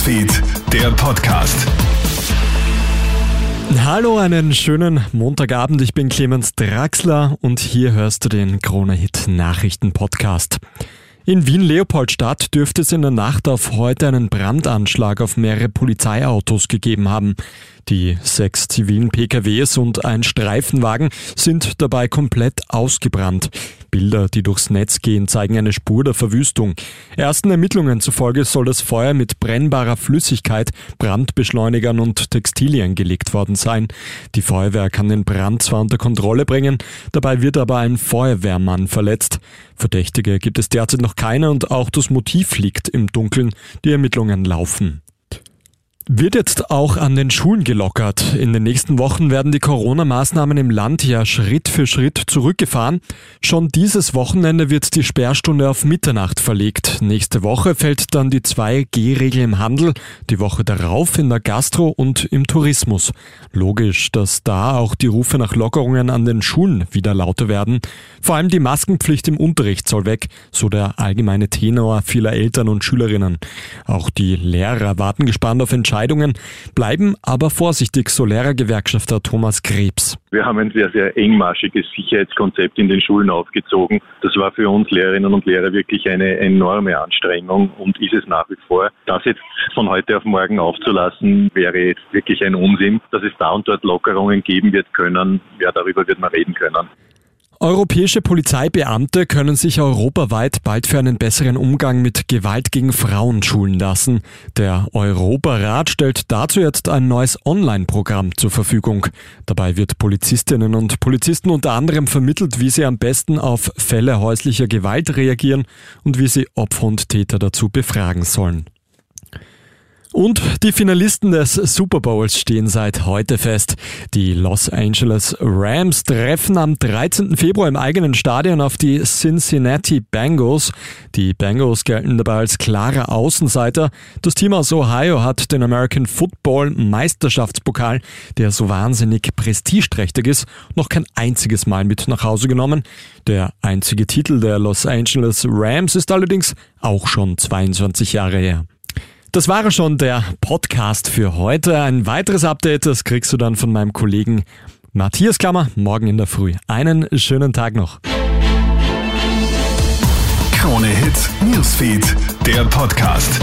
Newsfeed, der Podcast. Hallo, einen schönen Montagabend. Ich bin Clemens Draxler und hier hörst du den Krone Hit Nachrichten Podcast. In Wien-Leopoldstadt dürfte es in der Nacht auf heute einen Brandanschlag auf mehrere Polizeiautos gegeben haben. Die sechs zivilen PKWs und ein Streifenwagen sind dabei komplett ausgebrannt. Bilder, die durchs Netz gehen, zeigen eine Spur der Verwüstung. Ersten Ermittlungen zufolge soll das Feuer mit brennbarer Flüssigkeit, Brandbeschleunigern und Textilien gelegt worden sein. Die Feuerwehr kann den Brand zwar unter Kontrolle bringen, dabei wird aber ein Feuerwehrmann verletzt. Verdächtige gibt es derzeit noch keine und auch das Motiv liegt im Dunkeln. Die Ermittlungen laufen. Wird jetzt auch an den Schulen gelockert. In den nächsten Wochen werden die Corona-Maßnahmen im Land ja Schritt für Schritt zurückgefahren. Schon dieses Wochenende wird die Sperrstunde auf Mitternacht verlegt. Nächste Woche fällt dann die 2G-Regel im Handel, die Woche darauf in der Gastro und im Tourismus. Logisch, dass da auch die Rufe nach Lockerungen an den Schulen wieder lauter werden. Vor allem die Maskenpflicht im Unterricht soll weg, so der allgemeine Tenor vieler Eltern und Schülerinnen. Auch die Lehrer warten gespannt auf Entscheidungen Entscheidungen, bleiben aber vorsichtig, so Lehrergewerkschafter Thomas Krebs. Wir haben ein sehr, sehr engmaschiges Sicherheitskonzept in den Schulen aufgezogen. Das war für uns Lehrerinnen und Lehrer wirklich eine enorme Anstrengung und ist es nach wie vor. Das jetzt von heute auf morgen aufzulassen, wäre jetzt wirklich ein Unsinn. Dass es da und dort Lockerungen geben wird können, ja, darüber wird man reden können. Europäische Polizeibeamte können sich europaweit bald für einen besseren Umgang mit Gewalt gegen Frauen schulen lassen. Der Europarat stellt dazu jetzt ein neues Online-Programm zur Verfügung. Dabei wird Polizistinnen und Polizisten unter anderem vermittelt, wie sie am besten auf Fälle häuslicher Gewalt reagieren und wie sie Opfer und Täter dazu befragen sollen. Und die Finalisten des Super Bowls stehen seit heute fest. Die Los Angeles Rams treffen am 13. Februar im eigenen Stadion auf die Cincinnati Bengals. Die Bengals gelten dabei als klarer Außenseiter. Das Team aus Ohio hat den American Football Meisterschaftspokal, der so wahnsinnig prestigeträchtig ist, noch kein einziges Mal mit nach Hause genommen. Der einzige Titel der Los Angeles Rams ist allerdings auch schon 22 Jahre her. Das war schon der Podcast für heute. Ein weiteres Update, das kriegst du dann von meinem Kollegen Matthias Klammer morgen in der Früh. Einen schönen Tag noch. Krone Hits, Newsfeed, der Podcast.